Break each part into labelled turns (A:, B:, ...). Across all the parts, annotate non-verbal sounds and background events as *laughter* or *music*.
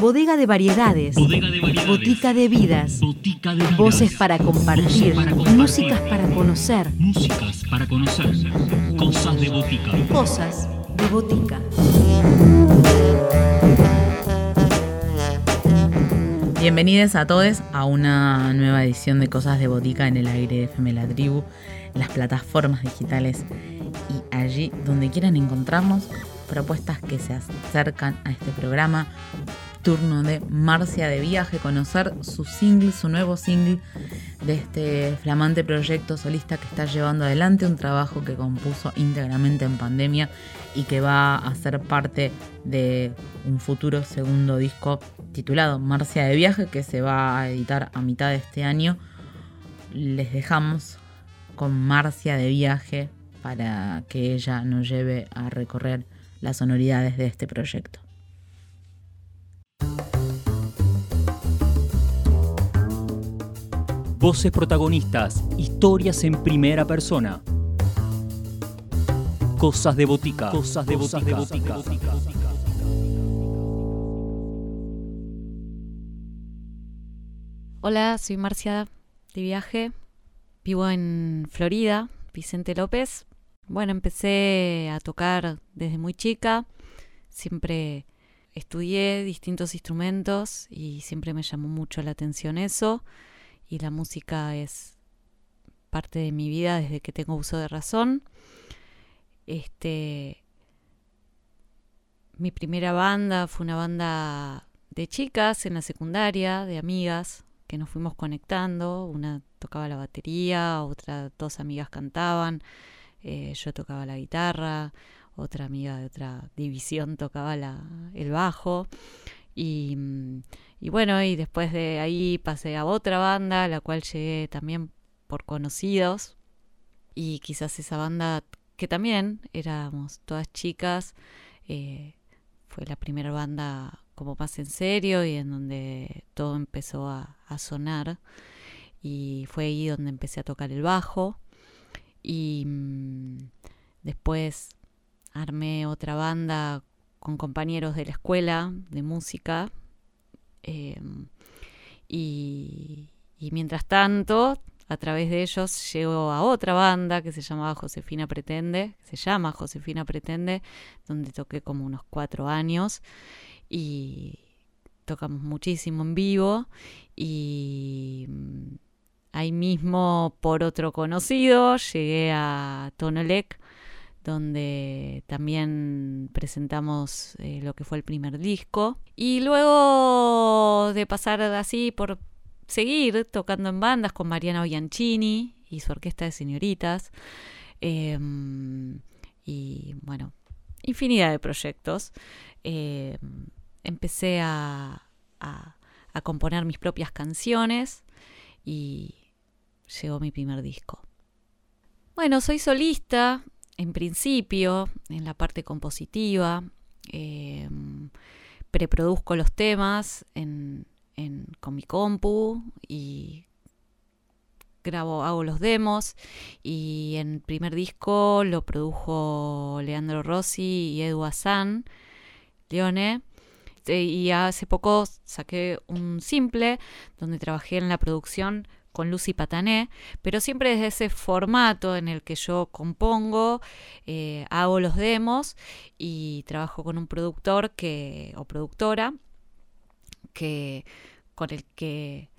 A: Bodega de variedades.
B: Bodega de variedades.
A: Botica de vidas.
B: Botica de vidas.
A: Voces para compartir.
B: Voces para compartir.
A: Músicas para conocer.
B: Músicas para conocer. Cosas de botica.
A: Cosas de botica.
C: Bienvenidos a todos a una nueva edición de Cosas de Botica en el aire de FM La Tribu, en las plataformas digitales y allí donde quieran encontrarnos propuestas que se acercan a este programa. Turno de Marcia de Viaje, conocer su single, su nuevo single de este flamante proyecto solista que está llevando adelante, un trabajo que compuso íntegramente en pandemia y que va a ser parte de un futuro segundo disco titulado Marcia de Viaje que se va a editar a mitad de este año. Les dejamos con Marcia de Viaje para que ella nos lleve a recorrer las sonoridades de este proyecto.
B: Voces protagonistas. Historias en primera persona. Cosas de botica. Cosas de botica.
D: Hola, soy Marcia de viaje. Vivo en Florida, Vicente López. Bueno, empecé a tocar desde muy chica. Siempre estudié distintos instrumentos y siempre me llamó mucho la atención eso. Y la música es parte de mi vida desde que tengo uso de razón. Este mi primera banda fue una banda de chicas en la secundaria, de amigas, que nos fuimos conectando. Una tocaba la batería, otra dos amigas cantaban, eh, yo tocaba la guitarra, otra amiga de otra división tocaba el bajo. Y, mm, y bueno, y después de ahí pasé a otra banda, a la cual llegué también por conocidos. Y quizás esa banda, que también éramos todas chicas, eh, fue la primera banda como más en serio y en donde todo empezó a, a sonar. Y fue ahí donde empecé a tocar el bajo. Y mm, después armé otra banda con compañeros de la escuela de música. eh, y, y mientras tanto, a través de ellos llego a otra banda que se llamaba Josefina Pretende, se llama Josefina Pretende, donde toqué como unos cuatro años y tocamos muchísimo en vivo y mm, ahí mismo por otro conocido llegué a Tonolec donde también presentamos eh, lo que fue el primer disco. Y luego de pasar así por seguir tocando en bandas con Mariana Bianchini y su orquesta de señoritas eh, y bueno infinidad de proyectos eh, empecé a, a, a, componer mis propias canciones y llegó mi primer disco. Bueno, soy solista en principio, en la parte compositiva, eh, preproduzco los temas en, en, con mi compu y grabo, hago los demos y en el primer disco lo produjo Leandro Rossi y Edu Hassan, Leone. Y hace poco saqué un simple donde trabajé en la producción con Lucy Patané, pero siempre desde ese formato en el que yo compongo, eh, hago los demos y trabajo con un productor que, o productora que, con el que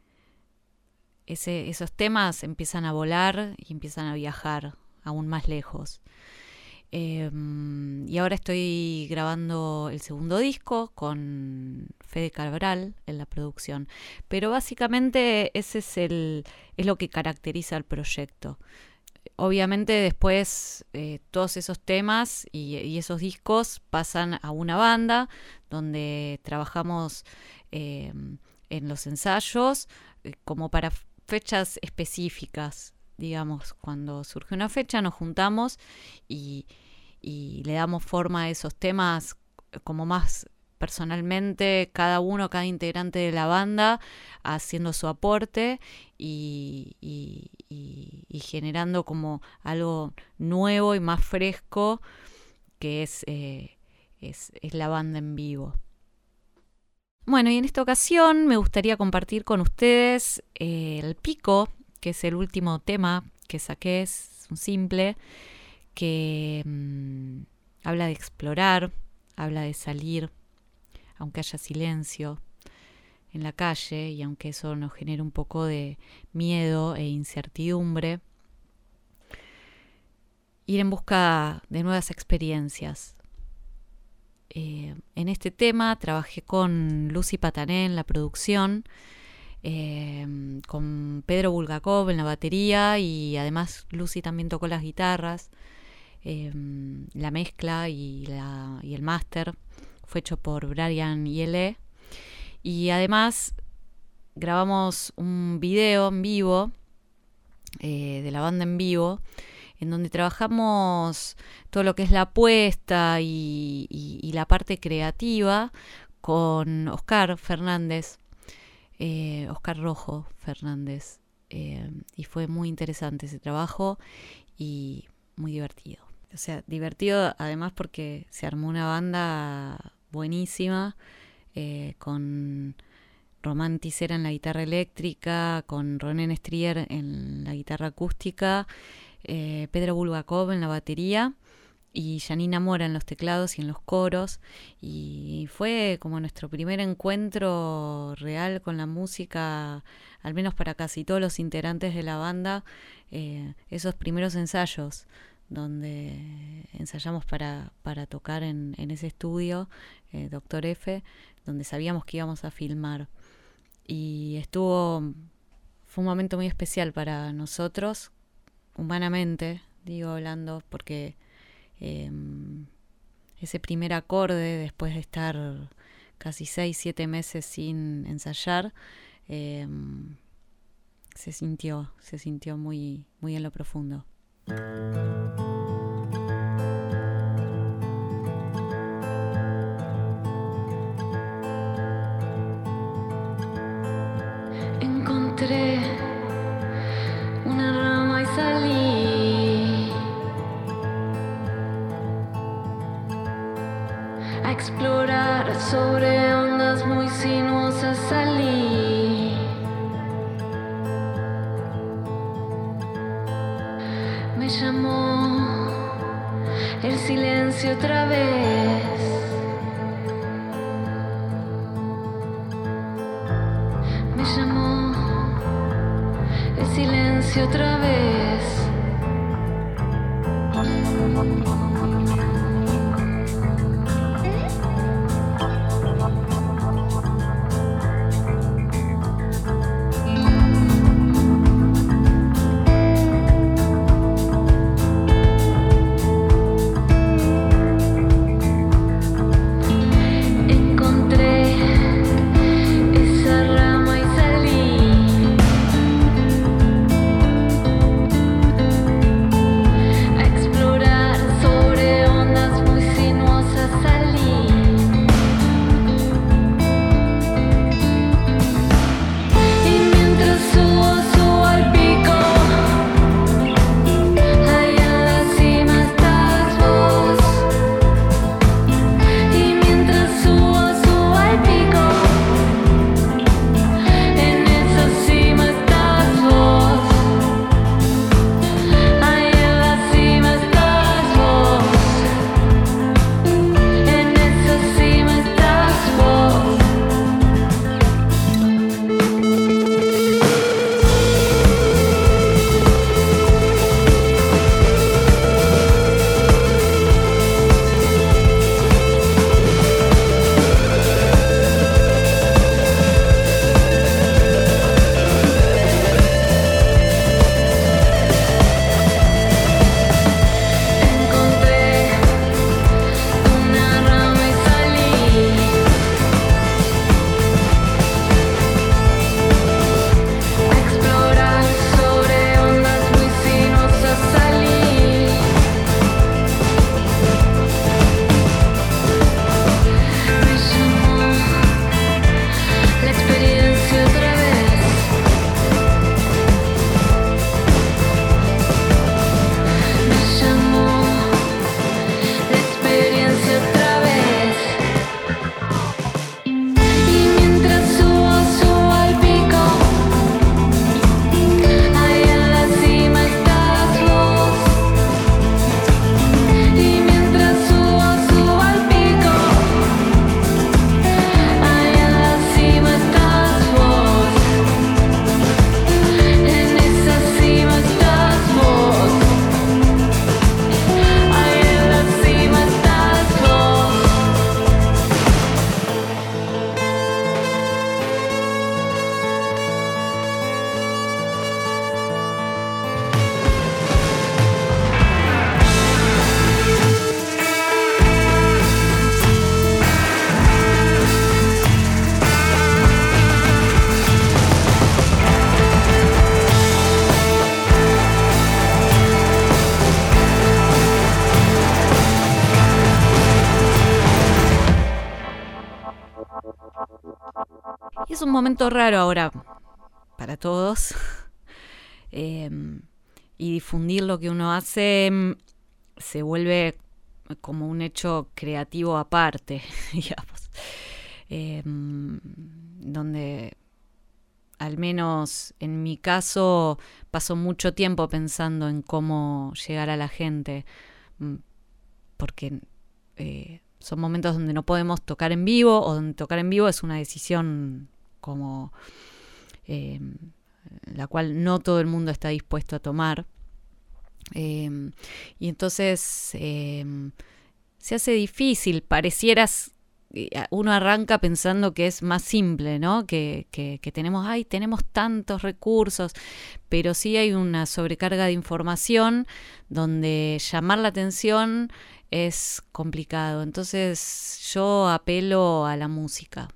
D: esos temas empiezan a volar y empiezan a viajar aún más lejos. Eh, y ahora estoy grabando el segundo disco con Fede Cabral en la producción. Pero básicamente ese es, el, es lo que caracteriza al proyecto. Obviamente después eh, todos esos temas y, esos discos pasan a una banda donde trabajamos eh, en los ensayos eh, como para fechas específicas digamos, cuando surge una fecha nos juntamos y, le damos forma a esos temas como más personalmente, cada uno, cada integrante de la banda haciendo su aporte y, generando como algo nuevo y más fresco que es eh, es, es la banda en vivo. Bueno, y en esta ocasión me gustaría compartir con ustedes eh, El Pico, que es el último tema que saqué, es un simple, que mm, habla de explorar, habla de salir, aunque haya silencio en la calle y aunque eso nos genere un poco de miedo e incertidumbre, ir en busca de nuevas experiencias, eh, en este tema trabajé con Lucy Patané en la producción, eh, con Pedro Bulgakov en la batería y además Lucy también tocó las guitarras. Eh, la mezcla y, el máster fue hecho por Brian Yele. Y además grabamos un video en vivo de la banda en vivo en donde trabajamos todo lo que es la apuesta y, la parte creativa con Oscar Fernández, eh, Oscar Rojo Fernández. Eh, y fue muy interesante ese trabajo y muy divertido. O sea, divertido además porque se armó una banda buenísima eh, con Romanticera en la guitarra eléctrica, con Ronen Strier en la guitarra acústica eh, Pedro Bulgakov en la batería y Janina Mora en los teclados y en los coros. Y fue como nuestro primer encuentro real con la música, al menos para casi todos los integrantes de la banda, eh, esos primeros ensayos donde ensayamos para, para tocar en, ese estudio, eh, Doctor F, donde sabíamos que íbamos a filmar. Y estuvo, fue un momento muy especial para nosotros, humanamente, digo hablando, porque em, ese primer acorde, después de estar casi seis, siete meses sin ensayar, em, se sintió, se sintió muy, muy en lo profundo. Es un momento raro ahora para todos. *laughs* Em, y difundir lo que uno hace em, se vuelve como un hecho creativo aparte, *laughs* digamos. Em, donde al menos en mi caso paso mucho tiempo pensando en cómo llegar a la gente, mm, porque eh, son momentos donde no podemos tocar en vivo o donde tocar en vivo es una decisión como em, la cual no todo el mundo está dispuesto a tomar. Em, y entonces em, se hace difícil, parecieras eh, uno arranca pensando que es más simple, ¿no? Que, que, que, tenemos, ay, tenemos tantos recursos, pero sí hay una sobrecarga de información donde llamar la atención es complicado. Entonces yo apelo a la música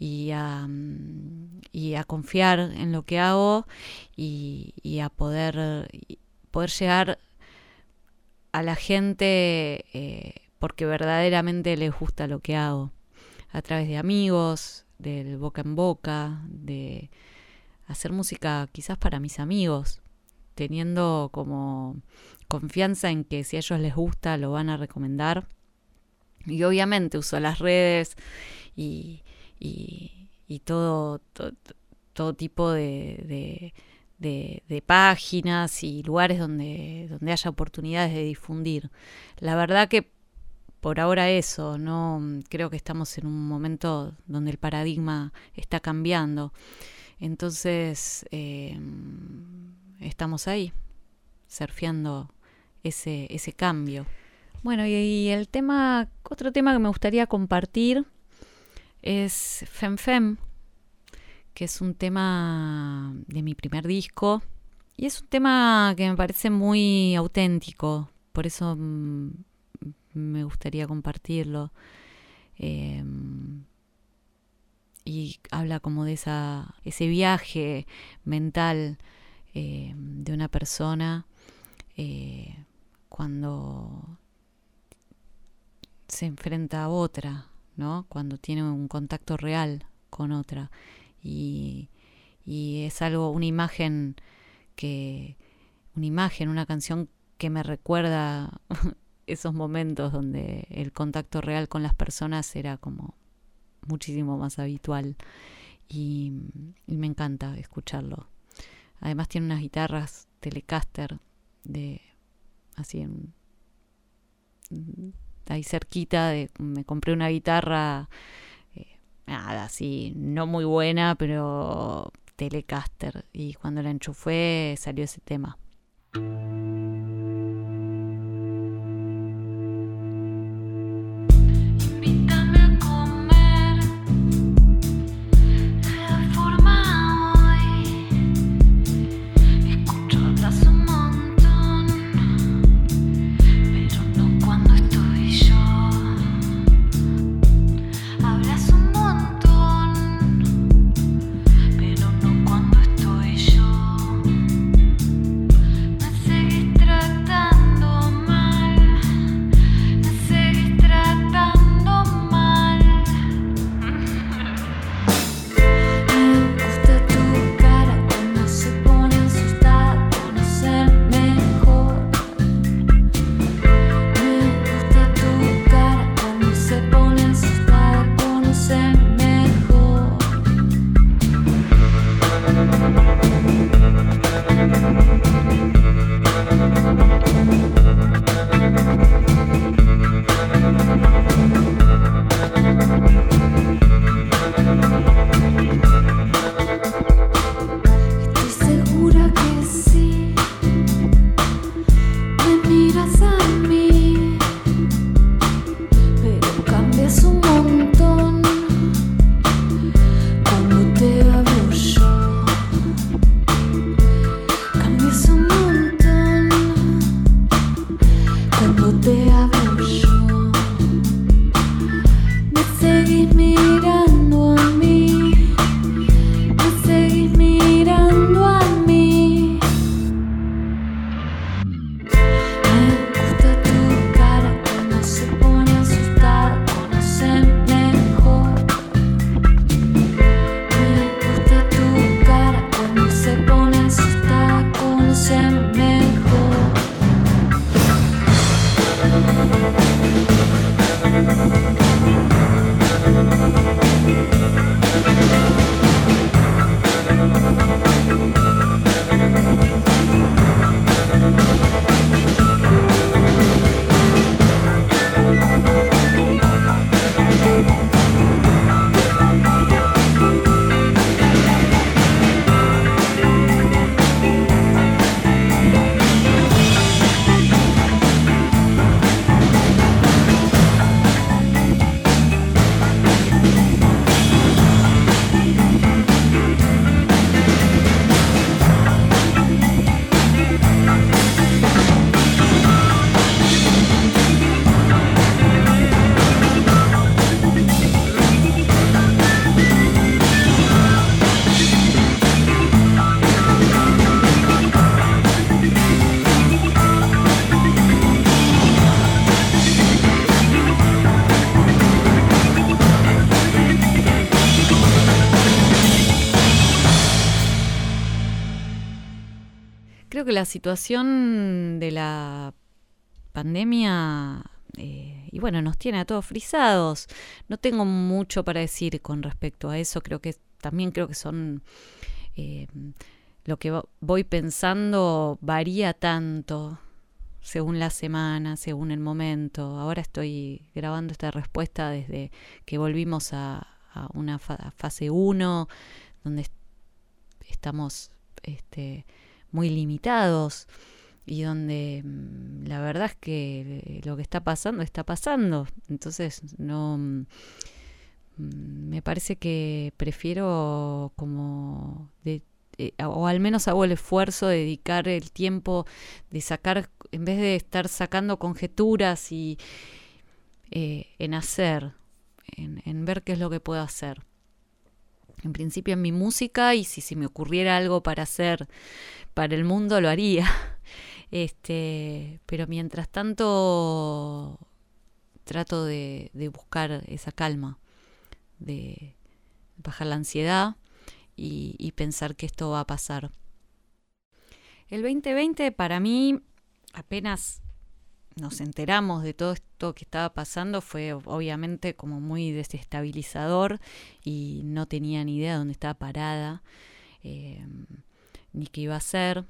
D: y a, mm, y a confiar en lo que hago y, a poder, poder llegar a la gente eh, porque verdaderamente les gusta lo que hago. A través de amigos, del boca en boca, de hacer música quizás para mis amigos, teniendo como confianza en que si a ellos les gusta lo van a recomendar. Y obviamente uso las redes y, y, todo, todo, tipo de, de, páginas y lugares donde, donde haya oportunidades de difundir. La verdad que por ahora eso, no creo que estamos en un momento donde el paradigma está cambiando. Entonces, eh, estamos ahí, surfeando ese, ese cambio. Bueno, y, el tema, otro tema que me gustaría compartir es Fem Fem, que es un tema de mi primer disco. Y es un tema que me parece muy auténtico, por eso mm, me gustaría compartirlo. Eh, y habla como de esa, ese viaje mental eh, de una persona eh, cuando se enfrenta a otra, ¿no? Cuando tiene un contacto real con otra. Y, y es algo, una imagen que, una imagen, una canción que me recuerda *laughs* esos momentos donde el contacto real con las personas era como muchísimo más habitual y, y me encanta escucharlo. Además tiene unas guitarras Telecaster de así en ahí cerquita me compré una guitarra eh, nada así no muy buena pero Telecaster. Y cuando la enchufé salió ese tema la situación de la pandemia, eh, y bueno, nos tiene a todos frisados. No tengo mucho para decir con respecto a eso. Creo que también creo que son eh, lo que vo- voy pensando varía tanto según la semana, según el momento. Ahora estoy grabando esta respuesta desde que volvimos a, una fase 1, donde est- estamos este, muy limitados y donde mm, la verdad es que eh, lo que está pasando está pasando. Entonces no mm, me parece que prefiero como de, eh, o al menos hago el esfuerzo de dedicar el tiempo de sacar en vez de estar sacando conjeturas y eh, en hacer en ver qué es lo que puedo hacer en principio en mi música y si se me ocurriera algo para hacer para el mundo lo haría. *laughs* Este, pero mientras tanto trato de, de buscar esa calma, de bajar la ansiedad y, y pensar que esto va a pasar. El 2020 para mí, apenas nos enteramos de todo esto que estaba pasando, fue obviamente como muy desestabilizador y no tenía ni idea de dónde estaba parada, eh, ni qué iba a hacer.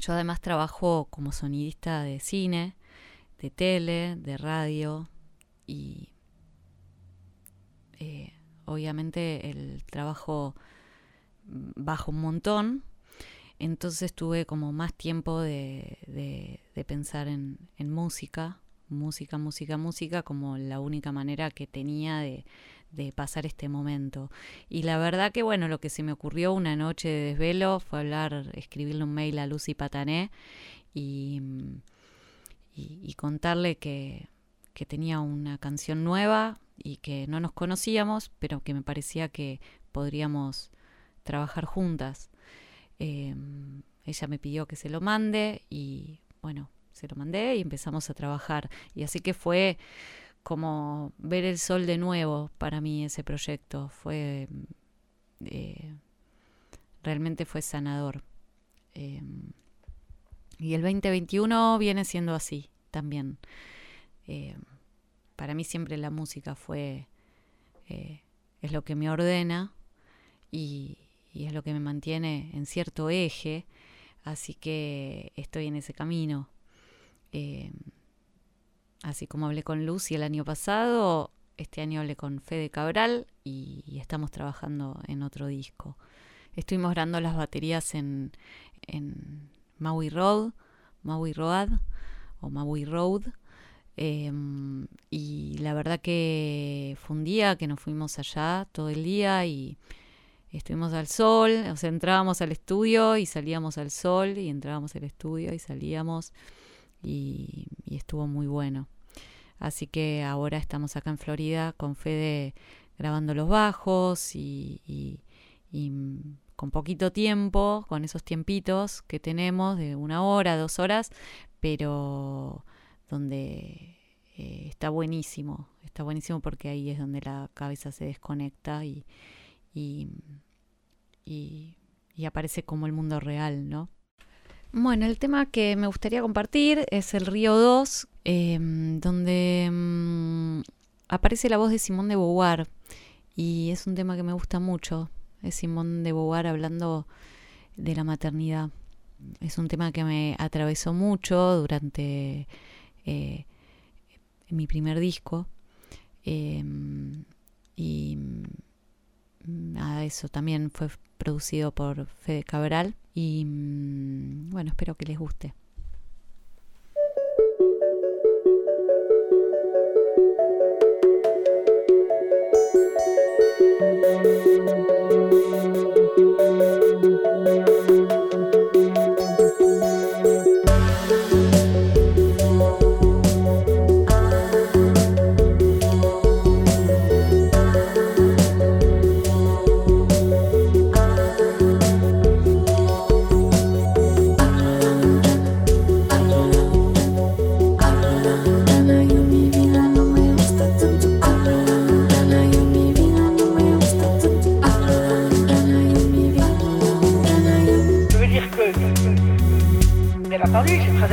D: Yo además trabajo como sonidista de cine, de tele, de radio y eh, obviamente el trabajo baja un montón. Entonces tuve como más tiempo de, de, pensar en, en, música, música, música, música, como la única manera que tenía de, de, pasar este momento. Y la verdad que bueno, lo que se me ocurrió una noche de desvelo fue hablar, escribirle un mail a Lucy Patané y, y, y contarle que, que tenía una canción nueva y que no nos conocíamos, pero que me parecía que podríamos trabajar juntas. Eh, ella me pidió que se lo mande y bueno, se lo mandé y empezamos a trabajar. Y así que fue como ver el sol de nuevo para mí ese proyecto. Fue eh, realmente fue sanador. Eh, y el 2021 viene siendo así también. Eh, para mí siempre la música fue eh, es lo que me ordena y, y es lo que me mantiene en cierto eje, así que estoy en ese camino. Eh, así como hablé con Lucy el año pasado, este año hablé con Fede Cabral y, estamos trabajando en otro disco. Estuvimos grabando las baterías en, en Maui Road, Maui Road o Maui Road. Eh, y la verdad que fue un día que nos fuimos allá todo el día y estuvimos al sol, o sea, entrábamos al estudio y salíamos al sol y entrábamos al estudio y salíamos y, estuvo muy bueno. Así que ahora estamos acá en Florida con Fede grabando los bajos y, y, y con poquito tiempo, con esos tiempitos que tenemos de una hora, dos horas, pero donde eh, está buenísimo, está buenísimo porque ahí es donde la cabeza se desconecta y, y, y, aparece como el mundo real, ¿no? Bueno, el tema que me gustaría compartir es el Río 2, eh, donde aparece la voz de Simón de Beauvoir y es un tema que me gusta mucho. Es Simón de Beauvoir hablando de la maternidad. Es un tema que me atravesó mucho durante eh, mi primer disco. Em, y nada, eso también fue producido por Fede Cabral. Y mm, bueno, espero que les guste.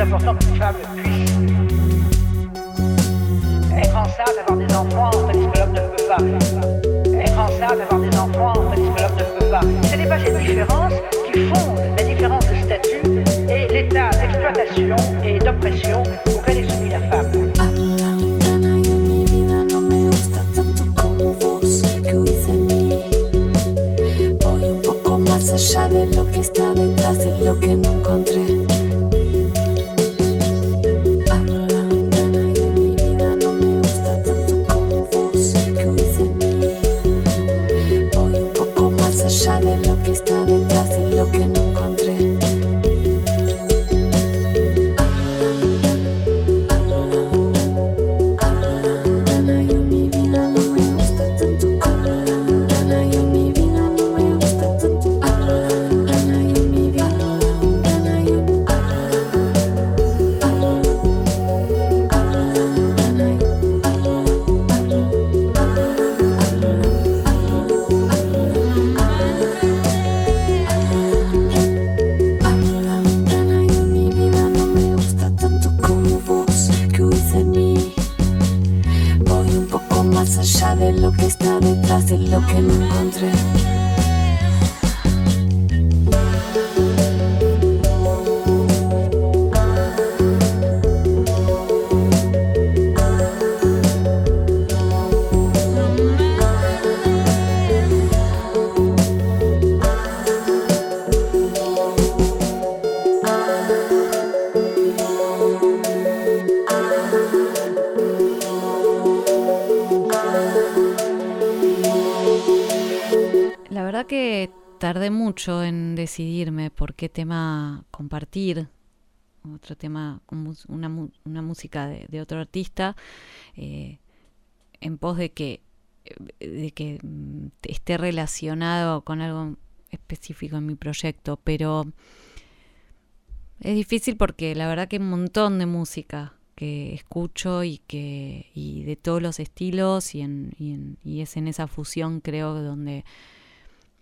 E: C'est très important qu'une femme puisse être enceinte, avoir des enfants, tandis que l'homme ne peut pas. Être enceinte, avoir des enfants, tandis que l'homme ne peut pas. Ce n'est pas cette différence qui fonde la différence de statut et l'état d'exploitation et d'oppression
D: mucho en decidirme por qué tema compartir. Otro tema, una, una música de, de otro artista, eh, en pos de que, de que mm, esté relacionado con algo específico en mi proyecto. Pero es difícil porque la verdad que un montón de música que escucho y que y de todos los estilos y, y, en- y es en esa fusión creo donde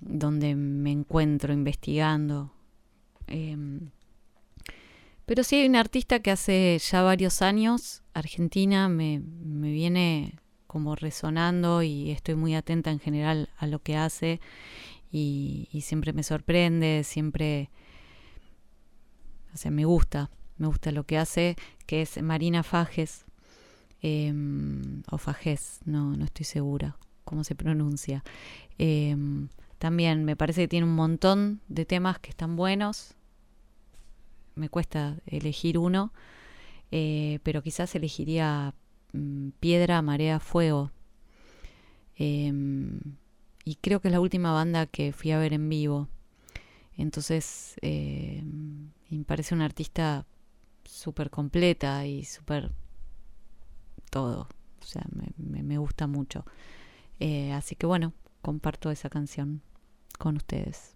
D: donde me encuentro investigando. Em, pero sí hay un artista que hace ya varios años, Argentina, me, me viene como resonando y estoy muy atenta en general a lo que hace y, y siempre me sorprende, siempre, o sea, me gusta, me gusta lo que hace, que es Marina Fajes, em, o Fajes, no, no estoy segura cómo se pronuncia. Em, también me parece que tiene un montón de temas que están buenos. Me cuesta elegir uno, eh, pero quizás elegiría mm, Piedra, Marea, Fuego. Em, y creo que es la última banda que fui a ver en vivo. Entonces, y me parece una artista súper completa y súper todo. O sea, me, me- me gusta mucho. Eh, así que bueno, comparto esa canción con ustedes.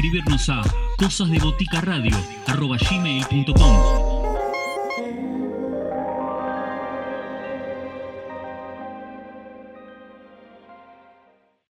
B: Escribirnos a cosasdeboticaradio.gmail.com